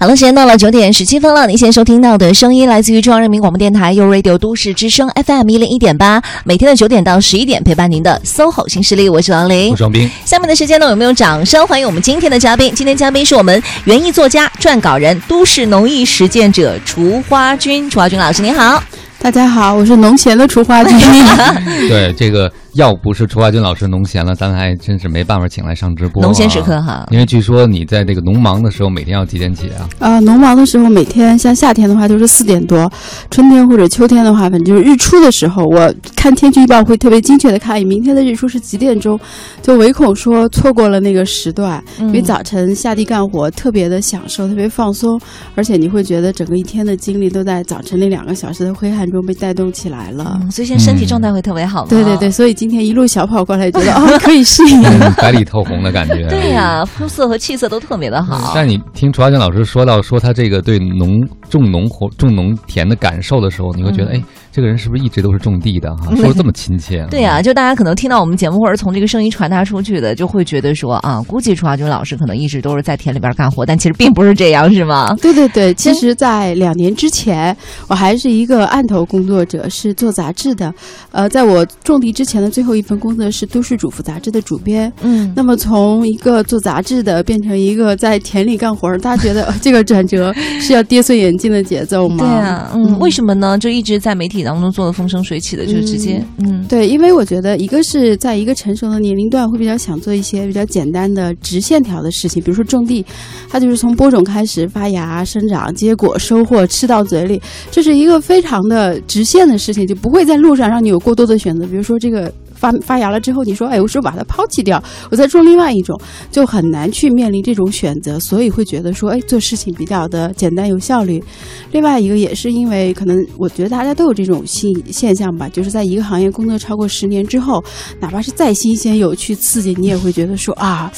好了，时间到了九点十七分了。您现在收听到的声音来自于中央人民广播电台 u Radio 都市之声 FM 一零一点八，每天的九点到十一点陪伴您的 SOHO 新势力，我是王林，我是王斌。下面的时间呢，有没有掌声欢迎我们今天的嘉宾？今天嘉宾是我们园艺作家、撰稿人、都市农艺实践者厨花君，厨花君老师您好。大家好，我是农闲的厨花君。对这个。要不是楚华军老师农闲了，咱还真是没办法请来上直播。农闲时刻哈，因为据说你在这个农忙的时候，每天要几点起啊？啊，农忙的时候每天像夏天的话就是四点多，春天或者秋天的话，反正就是日出的时候，我看天气预报会特别精确的看，明天的日出是几点钟，就唯恐说错过了那个时段。因为早晨下地干活特别的享受，特别放松，而且你会觉得整个一天的精力都在早晨那两个小时的挥汗中被带动起来了，所以现在身体状态会特别好。对对对，所以今。今天一路小跑过来，觉得 哦可以适应，白里透红的感觉。对呀，肤色和气色都特别的好。但你听楚华军老师说到说他这个对农种农活种农田的感受的时候，你会觉得哎。这个人是不是一直都是种地的哈？说的这么亲切。对呀，就大家可能听到我们节目，或者从这个声音传达出去的，就会觉得说啊，估计楚华军老师可能一直都是在田里边干活，但其实并不是这样，是吗？对对对，其实，在两年之前，我还是一个案头工作者，是做杂志的。呃，在我种地之前的最后一份工作是《都市主妇》杂志的主编。嗯，那么从一个做杂志的变成一个在田里干活，大家觉得 这个转折是要跌碎眼镜的节奏吗？对啊，嗯，为什么呢？就一直在媒体。当中做的风生水起的，就是直接嗯，对，因为我觉得一个是在一个成熟的年龄段，会比较想做一些比较简单的直线条的事情，比如说种地，它就是从播种开始发芽、生长、结果、收获、吃到嘴里，这是一个非常的直线的事情，就不会在路上让你有过多的选择，比如说这个。发发芽了之后，你说，哎，我是把它抛弃掉，我再种另外一种，就很难去面临这种选择，所以会觉得说，哎，做事情比较的简单有效率。另外一个也是因为，可能我觉得大家都有这种现现象吧，就是在一个行业工作超过十年之后，哪怕是再新鲜、有趣、刺激，你也会觉得说啊。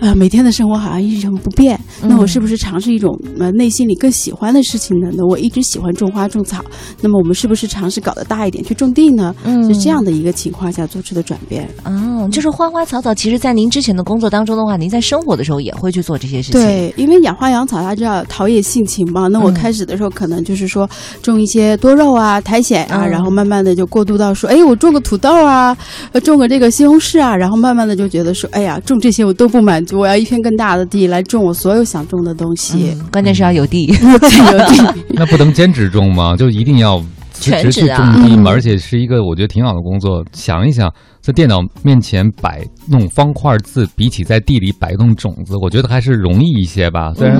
啊，每天的生活好像一成不变，那我是不是尝试一种呃内心里更喜欢的事情呢？那我一直喜欢种花种草，那么我们是不是尝试搞得大一点去种地呢？嗯，是这样的一个情况下做出的转变。嗯，就是花花草草，其实在您之前的工作当中的话，您在生活的时候也会去做这些事情。对，因为养花养草，它就要陶冶性情嘛。那我开始的时候可能就是说种一些多肉啊、苔藓啊，然后慢慢的就过渡到说，哎，我种个土豆啊，种个这个西红柿啊，然后慢慢的就觉得说，哎呀，种这些我都不满足。我要一片更大的地来种我所有想种的东西，关键是要有地，有地。那不能兼职种吗？就一定要全职种地吗？而且是一个我觉得挺好的工作。想一想。在电脑面前摆弄方块字，比起在地里摆弄种子，我觉得还是容易一些吧。虽然，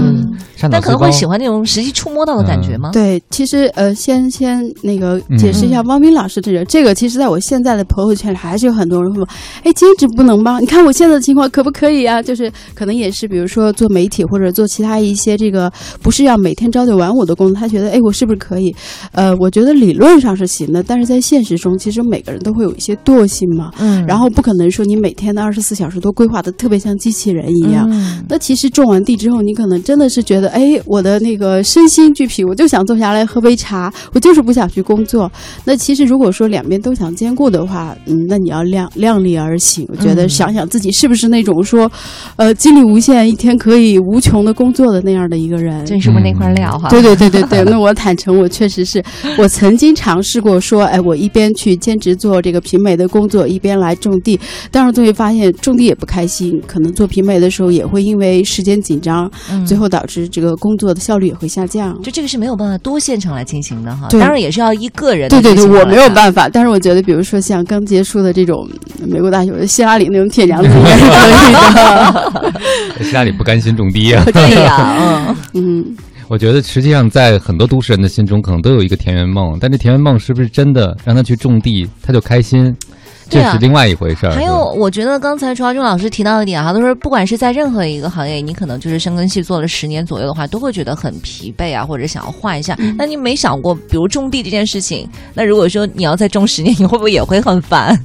但可能会喜欢那种实际触摸到的感觉吗？对，其实呃，先先那个解释一下汪斌老师这个，这个其实在我现在的朋友圈里还是有很多人会说：“哎，兼职不能吗？你看我现在的情况可不可以啊？”就是可能也是，比如说做媒体或者做其他一些这个不是要每天朝九晚五的工作，他觉得：“哎，我是不是可以？”呃，我觉得理论上是行的，但是在现实中，其实每个人都会有一些惰性嘛。嗯，然后不可能说你每天的二十四小时都规划的特别像机器人一样。那其实种完地之后，你可能真的是觉得，哎，我的那个身心俱疲，我就想坐下来喝杯茶，我就是不想去工作。那其实如果说两边都想兼顾的话，嗯，那你要量量力而行。我觉得想想自己是不是那种说，呃，精力无限，一天可以无穷的工作的那样的一个人。这是不是那块料哈？对对对对对。那我坦诚，我确实是我曾经尝试过说，哎，我一边去兼职做这个评美的工作，一边来。种地，但是最后发现种地也不开心，可能做评委的时候也会因为时间紧张，最后导致这个工作的效率也会下降。就这个是没有办法多现场来进行的哈，当然也是要依个人。对对对，我没有办法。但是我觉得，比如说像刚结束的这种美国大学希拉里那种铁娘子也是可以的。希拉里不甘心种地啊？对呀，嗯 嗯。我觉得实际上在很多都市人的心中，可能都有一个田园梦，但这田园梦是不是真的让他去种地他就开心？这是另外一回事儿。还有，我觉得刚才楚华中老师提到一点哈，他说不管是在任何一个行业，你可能就是深耕细做了十年左右的话，都会觉得很疲惫啊，或者想要换一下。那你没想过，比如种地这件事情，那如果说你要再种十年，你会不会也会很烦？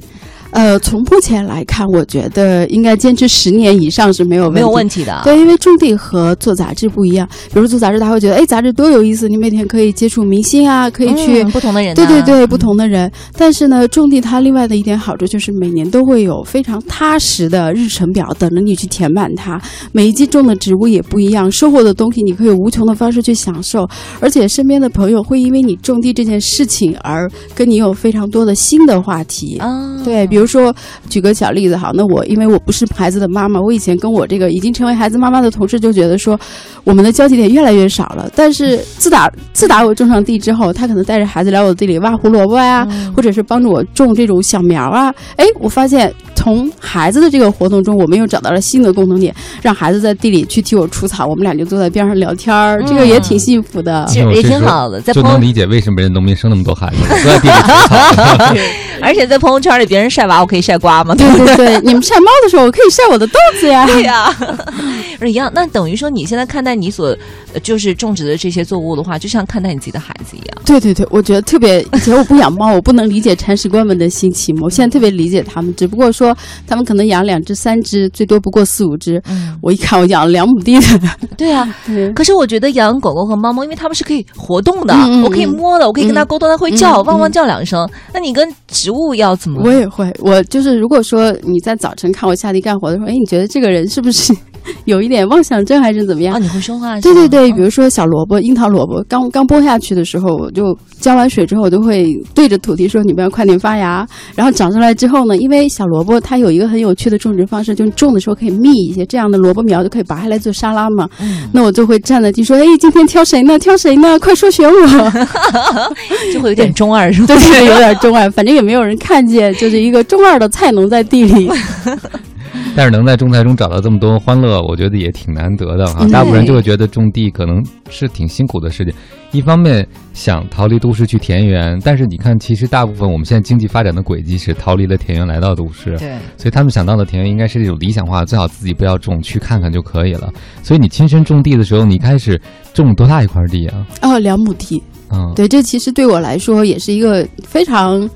呃，从目前来看，我觉得应该坚持十年以上是没有没有问题的。对，因为种地和做杂志不一样。比如做杂志，他会觉得，哎，杂志多有意思，你每天可以接触明星啊，可以去不同的人。对对对，不同的人。但是呢，种地它另外的一点好处就是每年都会有非常踏实的日程表等着你去填满它。每一季种的植物也不一样，收获的东西你可以无穷的方式去享受，而且身边的朋友会因为你种地这件事情而跟你有非常多的新的话题。啊，对，比如说举个小例子哈，那我因为我不是孩子的妈妈，我以前跟我这个已经成为孩子妈妈的同事就觉得说，我们的交集点越来越少了。但是自打自打我种上地之后，他可能带着孩子来我的地里挖胡萝卜呀，或者是帮助我种这种小苗啊，哎，我发现。从孩子的这个活动中，我们又找到了新的共同点，让孩子在地里去替我除草，我们俩就坐在边上聊天儿，这个也挺幸福的，其实也挺好的。就能理解为什么人农民生那么多孩子，坐在地里除草。而且在朋友圈里，别人晒娃，我可以晒瓜吗？对对对，你们晒猫的时候，我可以晒我的豆子呀。对呀，一样。那等于说，你现在看待你所就是种植的这些作物的话，就像看待你自己的孩子一样。对对对，我觉得特别。以前我不养猫，我不能理解铲屎官们的心情。我现在特别理解他们，只不过说。他们可能养两只、三只，最多不过四五只。嗯，我一看，我养了两亩地的。对啊，可是我觉得养狗狗和猫猫，因为它们是可以活动的，我可以摸的，我可以跟它沟通，它会叫，汪汪叫两声。那你跟植物要怎么？我也会，我就是如果说你在早晨看我下地干活的时候，哎，你觉得这个人是不是？有一点妄想症还是怎么样？啊，你会说话？对对对，比如说小萝卜、樱桃萝卜，刚刚播下去的时候，我就浇完水之后，我就会对着土地说：“你们要快点发芽。”然后长出来之后呢，因为小萝卜它有一个很有趣的种植方式，就是种的时候可以密一些，这样的萝卜苗就可以拔下来做沙拉嘛。嗯。那我就会站在地说：“哎，今天挑谁呢？挑谁呢？快说选我！” 就会有点中二，是吧？对，有点中二。反正也没有人看见，就是一个中二的菜农在地里。但是能在种菜中找到这么多欢乐，我觉得也挺难得的哈。大部分人就会觉得种地可能是挺辛苦的事情，一方面想逃离都市去田园，但是你看，其实大部分我们现在经济发展的轨迹是逃离了田园来到都市，对，所以他们想到的田园应该是这种理想化，最好自己不要种，去看看就可以了。所以你亲身种地的时候，你开始种多大一块地啊？哦，两亩地。嗯，对，这其实对我来说也是一个非常。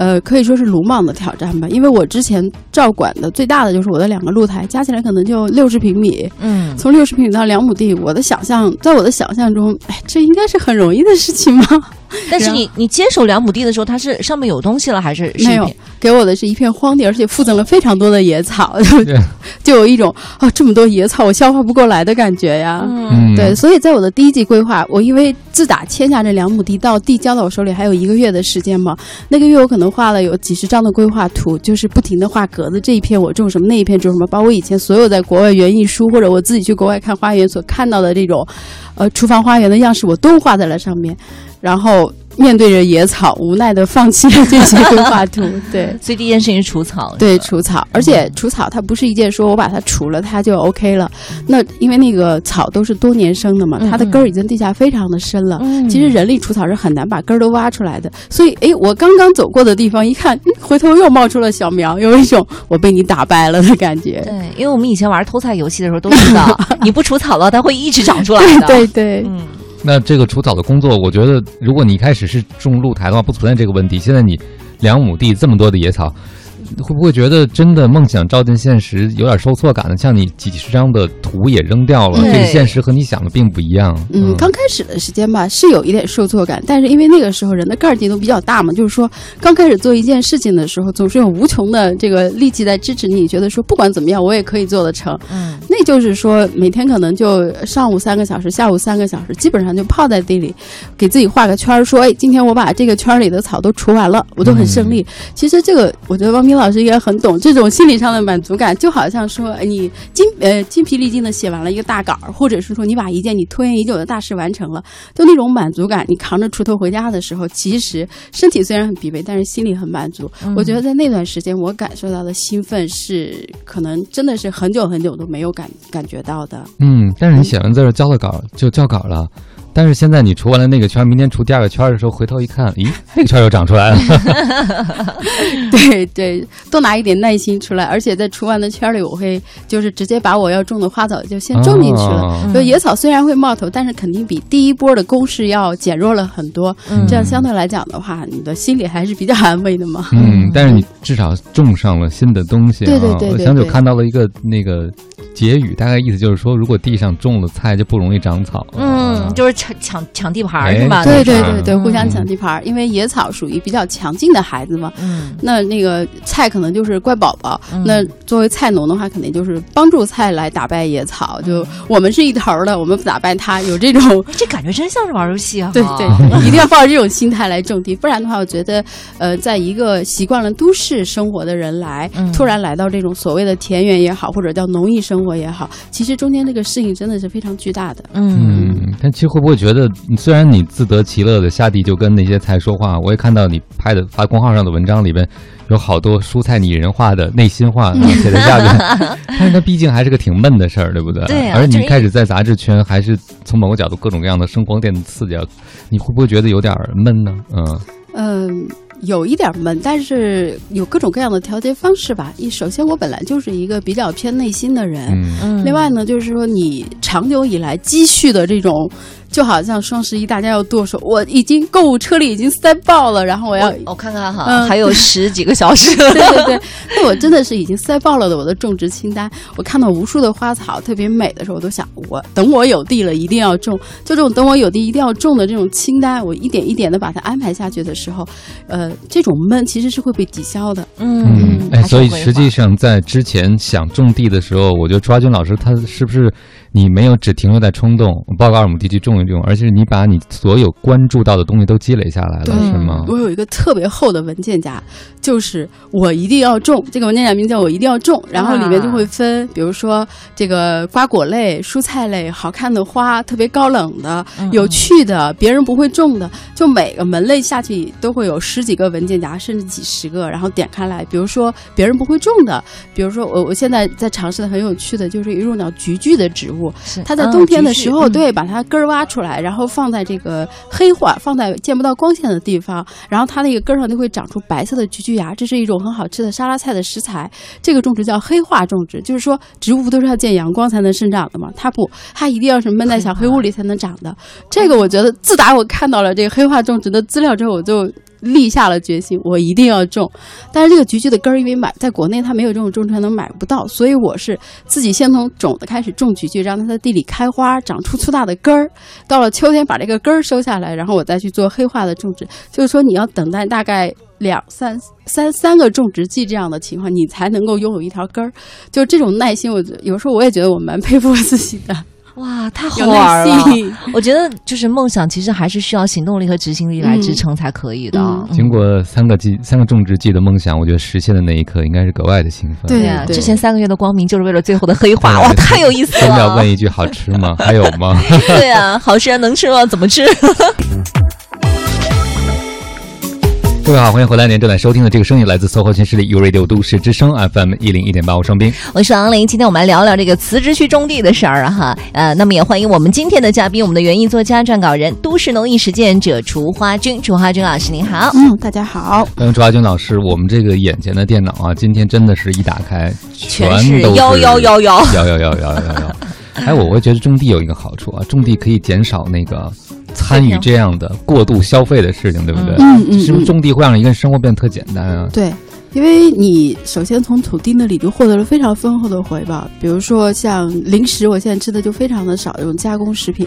呃，可以说是鲁莽的挑战吧，因为我之前照管的最大的就是我的两个露台，加起来可能就六十平米。嗯，从六十平米到两亩地，我的想象，在我的想象中，哎，这应该是很容易的事情吗？但是你你接手两亩地的时候，它是上面有东西了还是没有？给我的是一片荒地，而且附赠了非常多的野草，就有一种啊这么多野草我消化不过来的感觉呀。嗯，对，所以在我的第一季规划，我因为自打签下这两亩地到地交到我手里还有一个月的时间嘛，那个月我可能画了有几十张的规划图，就是不停的画格子，这一片我种什么，那一片种什么，把我以前所有在国外园艺书或者我自己去国外看花园所看到的这种，呃，厨房花园的样式我都画在了上面，然后。面对着野草，无奈的放弃了这些规划图。对，所以第一件事情是除草。对，除草，而且除草它不是一件说我把它除了它就 OK 了。那因为那个草都是多年生的嘛，它的根儿已经地下非常的深了。其实人力除草是很难把根儿都挖出来的。所以，哎，我刚刚走过的地方一看，回头又冒出了小苗，有一种我被你打败了的感觉。对，因为我们以前玩偷菜游戏的时候都知道，你不除草了，它会一直长出来的。对对，嗯。那这个除草的工作，我觉得，如果你一开始是种露台的话，不存在这个问题。现在你两亩地这么多的野草。会不会觉得真的梦想照进现实有点受挫感呢？像你几十张的图也扔掉了，这个现实和你想的并不一样。嗯，刚开始的时间吧是有一点受挫感，但是因为那个时候人的个儿劲都比较大嘛，就是说刚开始做一件事情的时候，总是有无穷的这个力气在支持你，觉得说不管怎么样我也可以做得成。嗯，那就是说每天可能就上午三个小时，下午三个小时，基本上就泡在地里，给自己画个圈儿，说哎，今天我把这个圈里的草都除完了，我就很胜利。其实这个我觉得汪斌老师应该很懂。这种心理上的满足感，就好像说，你精呃精疲力尽的写完了一个大稿，或者是说你把一件你拖延已久的大事完成了，就那种满足感。你扛着锄头回家的时候，其实身体虽然很疲惫，但是心里很满足。我觉得在那段时间，我感受到的兴奋是可能真的是很久很久都没有感感觉到的。嗯，但是你写完字交了稿就交稿了。但是现在你除完了那个圈，明天除第二个圈的时候，回头一看，咦，那个圈又长出来了。对对，多拿一点耐心出来，而且在除完的圈里，我会就是直接把我要种的花草就先种进去了。就野草虽然会冒头，但是肯定比第一波的攻势要减弱了很多。这样相对来讲的话，你的心里还是比较安慰的嘛。嗯，但是你至少种上了新的东西。对对对，我想就看到了一个那个。结语大概意思就是说，如果地上种了菜，就不容易长草。嗯，就是抢抢抢地盘是吧？对对对对，互相抢地盘。因为野草属于比较强劲的孩子嘛。嗯。那那个菜可能就是乖宝宝。那作为菜农的话，肯定就是帮助菜来打败野草。就我们是一头的，我们不打败它，有这种。这感觉真像是玩游戏啊！对对，一定要抱着这种心态来种地，不然的话，我觉得，呃，在一个习惯了都市生活的人来，突然来到这种所谓的田园也好，或者叫农艺生活。也好，其实中间这个适应真的是非常巨大的。嗯，但其实会不会觉得，虽然你自得其乐的下地就跟那些菜说话，我也看到你拍的发公号上的文章里边有好多蔬菜拟人化的内心话 写在下面，但是它毕竟还是个挺闷的事儿，对不对？对。而你开始在杂志圈，还是从某个角度各种各样的声光电的刺激，你会不会觉得有点闷呢？嗯嗯。有一点闷，但是有各种各样的调节方式吧。一首先，我本来就是一个比较偏内心的人，嗯，另外呢，就是说你长久以来积蓄的这种。就好像双十一大家要剁手，我已经购物车里已经塞爆了，然后我要我看看哈，还有十几个小时。对 对对，那我真的是已经塞爆了的我的种植清单。我看到无数的花草特别美的时候，我都想我等我有地了一定要种。就这种等我有地一定要种的这种清单，我一点一点的把它安排下去的时候，呃，这种闷其实是会被抵消的。嗯，哎，所以实际上在之前想种地的时候，我觉得朱华军老师他是不是？你没有只停留在冲动，报告二亩地去种而且你把你所有关注到的东西都积累下来了，是吗？我有一个特别厚的文件夹，就是我一定要种这个文件夹，名叫我一定要种，然后里面就会分，比如说这个瓜果类、蔬菜类、好看的花、特别高冷的、有趣的、别人不会种的，就每个门类下去都会有十几个文件夹，甚至几十个，然后点开来，比如说别人不会种的，比如说我我现在在尝试的很有趣的，就是一种叫菊苣的植物。它在冬天的时候，对，把它根儿挖出来，然后放在这个黑化，放在见不到光线的地方，然后它那个根上就会长出白色的菊苣芽，这是一种很好吃的沙拉菜的食材。这个种植叫黑化种植，就是说植物都是要见阳光才能生长的嘛，它不，它一定要是闷在小黑屋里才能长的。这个我觉得，自打我看到了这个黑化种植的资料之后，我就。立下了决心，我一定要种。但是这个菊苣的根儿，因为买在国内它没有这种种出来能买不到，所以我是自己先从种子开始种菊苣，让它在地里开花，长出粗大的根儿。到了秋天把这个根儿收下来，然后我再去做黑化的种植。就是说你要等待大概两三三三个种植季这样的情况，你才能够拥有一条根儿。就这种耐心，我有时候我也觉得我蛮佩服我自己的。哇，太好玩了！我觉得就是梦想，其实还是需要行动力和执行力来支撑才可以的。经过三个季、三个种植季的梦想，我觉得实现的那一刻应该是格外的兴奋。对呀，之前三个月的光明就是为了最后的 黑化，哇，太有意思了！真的要问一句，好吃吗？还有吗？对呀，好吃能吃吗？怎么吃？各位好，欢迎回来！您正在收听的这个声音来自搜狐新势力 U Radio 都市之声 FM 一零一点八，我双冰，我是王琳。今天我们来聊聊这个辞职去种地的事儿啊哈。呃，那么也欢迎我们今天的嘉宾，我们的园艺作家、撰稿人、都市农艺实践者楚花君。楚花君老师您好，嗯，大家好。欢迎楚花君老师，我们这个眼前的电脑啊，今天真的是一打开，全是幺幺幺幺幺幺幺幺幺幺。哎，我会觉得种地有一个好处啊，种地可以减少那个。参与这样的过度消费的事情，对不对？嗯嗯，是不是种地会让一个人生活变得特简单啊？对，因为你首先从土地那里就获得了非常丰厚的回报，比如说像零食，我现在吃的就非常的少，这种加工食品，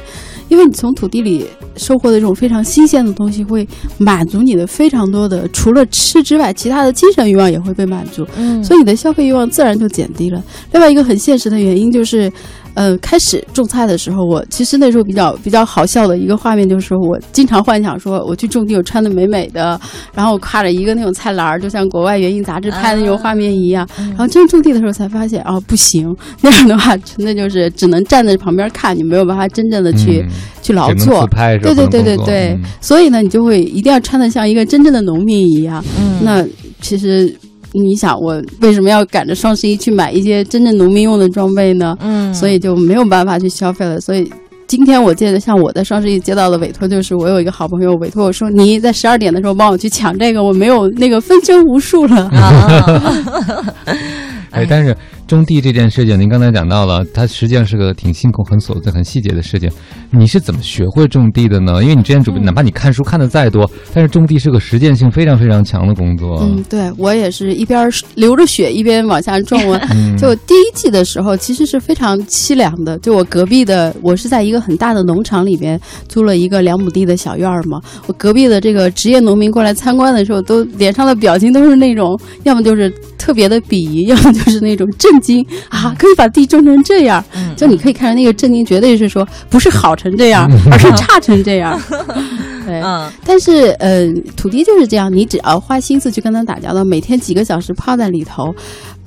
因为你从土地里收获的这种非常新鲜的东西，会满足你的非常多的除了吃之外，其他的精神欲望也会被满足，嗯，所以你的消费欲望自然就减低了。另外一个很现实的原因就是。呃，开始种菜的时候，我其实那时候比较比较好笑的一个画面，就是说我经常幻想说我去种地，我穿的美美的，然后挎着一个那种菜篮儿，就像国外园艺杂志拍的那种画面一样。然后真种地的时候才发现，哦，不行，那样的话，真的就是只能站在旁边看，你没有办法真正的去去劳作。对对对对对，所以呢，你就会一定要穿的像一个真正的农民一样。那其实。你想我为什么要赶着双十一去买一些真正农民用的装备呢？嗯，所以就没有办法去消费了。所以今天我接的像我在双十一接到的委托，就是我有一个好朋友委托我说，你在十二点的时候帮我去抢这个，我没有那个分身无术了。啊 哎，但是。种地这件事情，您刚才讲到了，它实际上是个挺辛苦、很琐碎、很细节的事情。你是怎么学会种地的呢？因为你之前准备，哪怕你看书看的再多，但是种地是个实践性非常非常强的工作。嗯，对我也是一边流着血一边往下种啊。就第一季的时候，其实是非常凄凉的。就我隔壁的，我是在一个很大的农场里边租了一个两亩地的小院儿嘛。我隔壁的这个职业农民过来参观的时候，都脸上的表情都是那种，要么就是特别的鄙夷，要么就是那种震惊啊！可以把地种成这样，就你可以看着那个震惊，绝对是说不是好成这样，而是差成这样。对，但是呃，土地就是这样，你只要花心思去跟他打交道，每天几个小时泡在里头，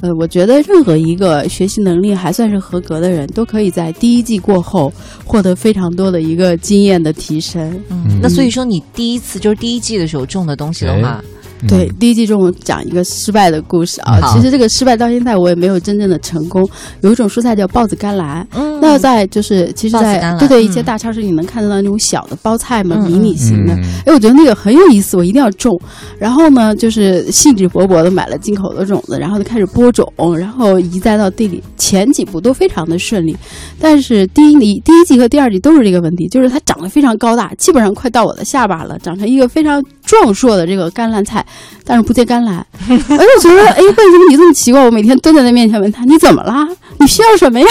呃，我觉得任何一个学习能力还算是合格的人，都可以在第一季过后获得非常多的一个经验的提升。嗯，那所以说你第一次就是第一季的时候种的东西的话。对，第一季中讲一个失败的故事啊。其实这个失败到现在我也没有真正的成功。有一种蔬菜叫豹子甘蓝，那在就是其实，在对对一些大超市你能看得到那种小的包菜嘛，迷你型的。哎，我觉得那个很有意思，我一定要种。然后呢，就是兴致勃勃的买了进口的种子，然后就开始播种，然后移栽到地里。前几步都非常的顺利，但是第一第一季和第二季都是这个问题，就是它长得非常高大，基本上快到我的下巴了，长成一个非常壮硕的这个甘蓝菜。但是不结甘蓝，我就觉得，哎，为什么你这么奇怪？我每天蹲在那面前问他，你怎么啦？你需要什么呀？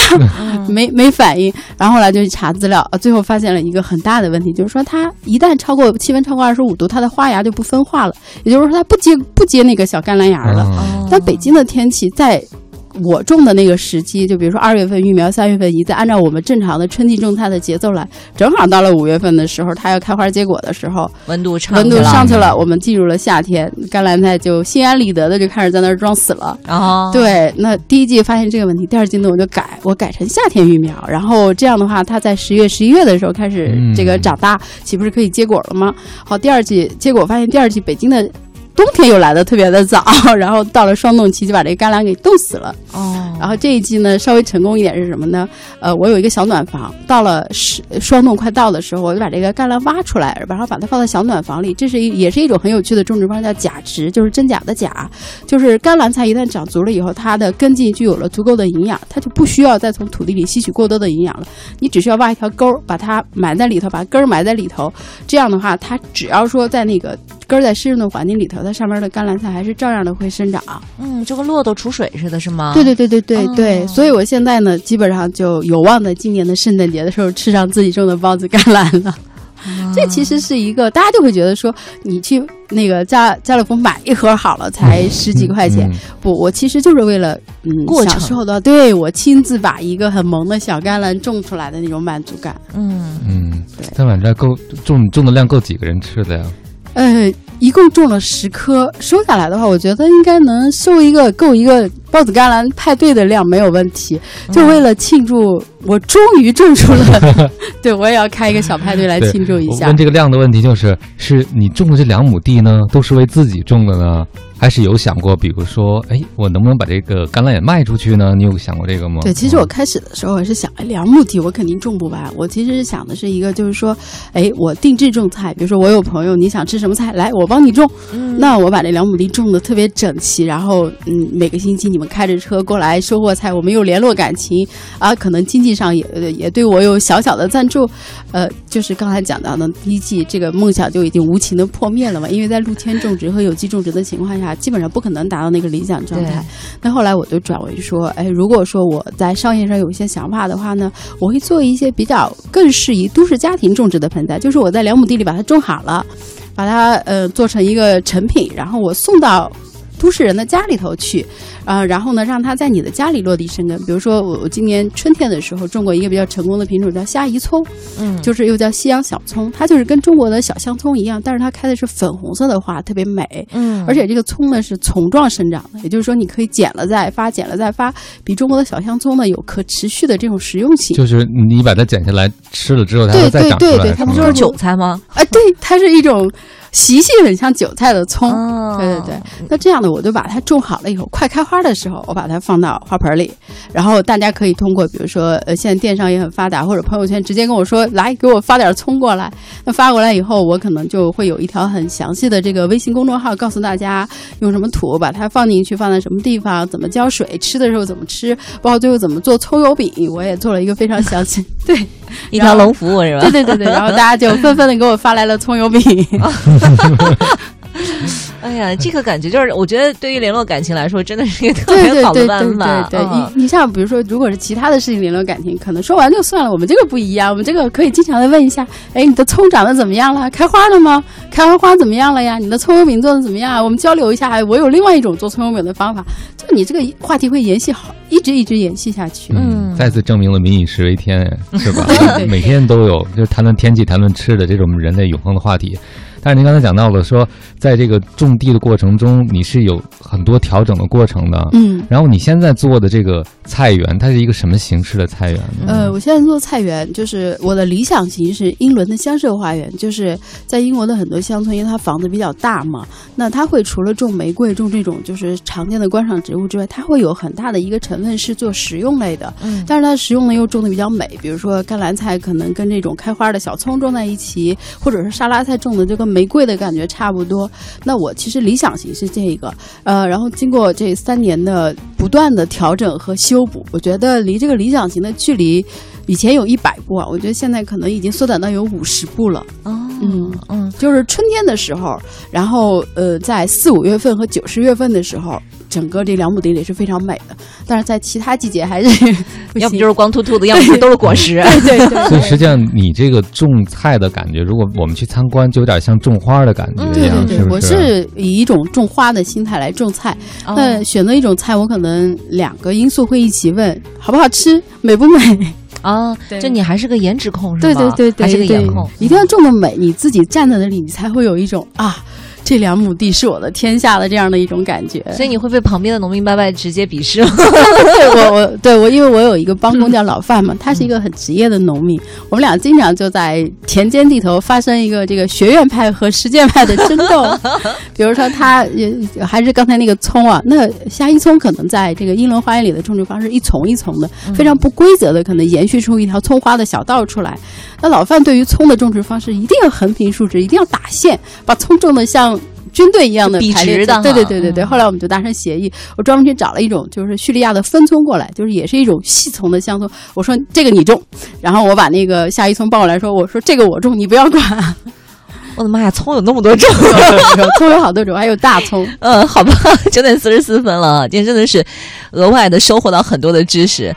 没没反应。然后后来就去查资料，最后发现了一个很大的问题，就是说它一旦超过气温超过二十五度，它的花芽就不分化了，也就是说它不结不结那个小甘蓝芽了。但北京的天气在。我种的那个时期，就比如说二月份育苗，三月份移栽，按照我们正常的春季种菜的节奏来，正好到了五月份的时候，它要开花结果的时候，温度温度上去了，我们进入了夏天，甘蓝菜就心安理得的就开始在那儿装死了。哦，对，那第一季发现这个问题，第二季呢我就改，我改成夏天育苗，然后这样的话，它在十月、十一月的时候开始这个长大，岂不是可以结果了吗？好，第二季结果发现，第二季北京的。冬天又来的特别的早，然后到了霜冻期就把这个甘蓝给冻死了。哦，然后这一季呢稍微成功一点是什么呢？呃，我有一个小暖房，到了霜霜冻快到的时候，我就把这个甘蓝挖出来，然后把它放在小暖房里。这是一也是一种很有趣的种植方式叫假植，就是真假的假。就是甘蓝菜一旦长足了以后，它的根茎具有了足够的营养，它就不需要再从土地里吸取过多的营养了。你只需要挖一条沟，把它埋在里头，把根儿埋在里头。这样的话，它只要说在那个根儿在湿润的环境里头。它上面的甘蓝菜还是照样的会生长，嗯，就跟骆驼储水似的，是吗？对对对对对对，所以我现在呢，基本上就有望在今年的圣诞节的时候吃上自己种的包子甘蓝了。这其实是一个，大家就会觉得说，你去那个家家乐福买一盒好了，才十几块钱。不，我其实就是为了嗯，小时候的，对我亲自把一个很萌的小甘蓝种出来的那种满足感。嗯嗯，对，在满寨够种种的量够几个人吃的呀？呃。一共种了十棵，收下来的话，我觉得应该能收一个够一个豹子甘蓝派对的量，没有问题。就为了庆祝，我终于种出了，对我也要开一个小派对来庆祝一下。问这个量的问题，就是是你种的这两亩地呢，都是为自己种的呢？还是有想过，比如说，哎，我能不能把这个橄榄也卖出去呢？你有想过这个吗？对，其实我开始的时候我是想，哎，两亩地我肯定种不完。我其实是想的是一个，就是说，哎，我定制种菜，比如说我有朋友，你想吃什么菜，来，我帮你种。嗯。那我把这两亩地种的特别整齐，然后，嗯，每个星期你们开着车过来收获菜，我们又联络感情啊，可能经济上也也对我有小小的赞助。呃，就是刚才讲到的第一季，这个梦想就已经无情的破灭了嘛，因为在露天种植和有机种植的情况下。基本上不可能达到那个理想状态。那后来我就转为说，哎，如果说我在商业上有一些想法的话呢，我会做一些比较更适宜都市家庭种植的盆栽，就是我在两亩地里把它种好了，把它呃做成一个成品，然后我送到。都市人的家里头去，啊，然后呢，让它在你的家里落地生根。比如说，我我今年春天的时候种过一个比较成功的品种，叫虾夷葱，嗯，就是又叫西洋小葱，它就是跟中国的小香葱一样，但是它开的是粉红色的花，特别美，嗯，而且这个葱呢是丛状生长的，也就是说你可以剪了再发，剪了再发，比中国的小香葱呢有可持续的这种实用性。就是你把它剪下来吃了之后，它会再长出来。它不就是韭菜吗？啊，对，它是一种。习性很像韭菜的葱。哦对对对，那这样的，我就把它种好了以后，快开花的时候，我把它放到花盆里，然后大家可以通过，比如说，呃，现在电商也很发达，或者朋友圈直接跟我说，来给我发点葱过来。那发过来以后，我可能就会有一条很详细的这个微信公众号，告诉大家用什么土把它放进去，放在什么地方，怎么浇水，吃的时候怎么吃，包括最后怎么做葱油饼，我也做了一个非常详细。对，一条龙服务是吧？对对对对，然后大家就纷纷的给我发来了葱油饼。哎呀，这个感觉就是，我觉得对于联络感情来说，真的是一个特别好的对对办法。对对对，嗯你你像比如说，如果是其他的事情联络感情，可能说完就算了。我们这个不一样，我们这个可以经常的问一下，哎，你的葱长得怎么样了？开花了吗？开完花怎么样了呀？你的葱油饼做的怎么样啊？我们交流一下。哎我有另外一种做葱油饼的方法，就你这个话题会延续好，一直一直延续下去。嗯再次证明了民以食为天，是吧？每天都有，就是谈论天气、谈论吃的这种人类永恒的话题。但是您刚才讲到了说，在这个种地的过程中，你是有很多调整的过程的。嗯。然后你现在做的这个菜园，它是一个什么形式的菜园呢？呃，我现在做菜园，就是我的理想型是英伦的乡舍花园，就是在英国的很多乡村，因为它房子比较大嘛，那它会除了种玫瑰、种这种就是常见的观赏植物之外，它会有很大的一个成分是做食用类的，嗯但是它食用呢又种的比较美，比如说甘蓝菜可能跟这种开花的小葱种在一起，或者是沙拉菜种的这个玫瑰的感觉差不多。那我其实理想型是这个，呃，然后经过这三年的不断的调整和修补，我觉得离这个理想型的距离，以前有一百步啊，我觉得现在可能已经缩短到有五十步了。哦嗯嗯就是春天的时候，然后呃，在四五月份和九十月份的时候，整个这两亩地里是非常美的。但是在其他季节还是 要不就是光秃秃的，要不就都是果实。对对对所以实际上，你这个种菜的感觉，如果我们去参观，就有点像种花的感觉一样，对对对，我是不是？是以一种种花的心态来种菜。哦那选择一种菜，我可能两个因素会一起问：好不好吃，美不美？啊，对就你还是个颜值控是对吗？对对对，还是个对颜控。一定要种的美，你自己站在那里，你才会有一种啊，这两亩地是我的天下的这样的一种感觉。所以你会被旁边的农民伯伯直接鄙视吗？对我我对我，因为我有一个帮工叫老范嘛，他是一个很职业的农民，我们俩经常就在田间地头发生一个这个学院派和实践派的争斗。比如说他也还是刚才那个葱啊，那虾夷葱可能在这个英伦花园里的种植方式一丛一丛的，非常不规则的，可能延续出一条葱花的小道出来。那老范对于葱的种植方式一定要横平竖直，一定要打线，把葱种的像。军队一样的笔排列直的对对对对对。嗯后来我们就达成协议，我专门去找了一种就是叙利亚的分葱过来，就是也是一种细丛的香葱。我说这个你种，然后我把那个下一葱抱过来说，我说这个我种，你不要管。我的妈呀，葱有那么多种。葱有好多种，还有大葱。嗯，好吧，九点四十四分了，今天真的是额外的收获到很多的知识。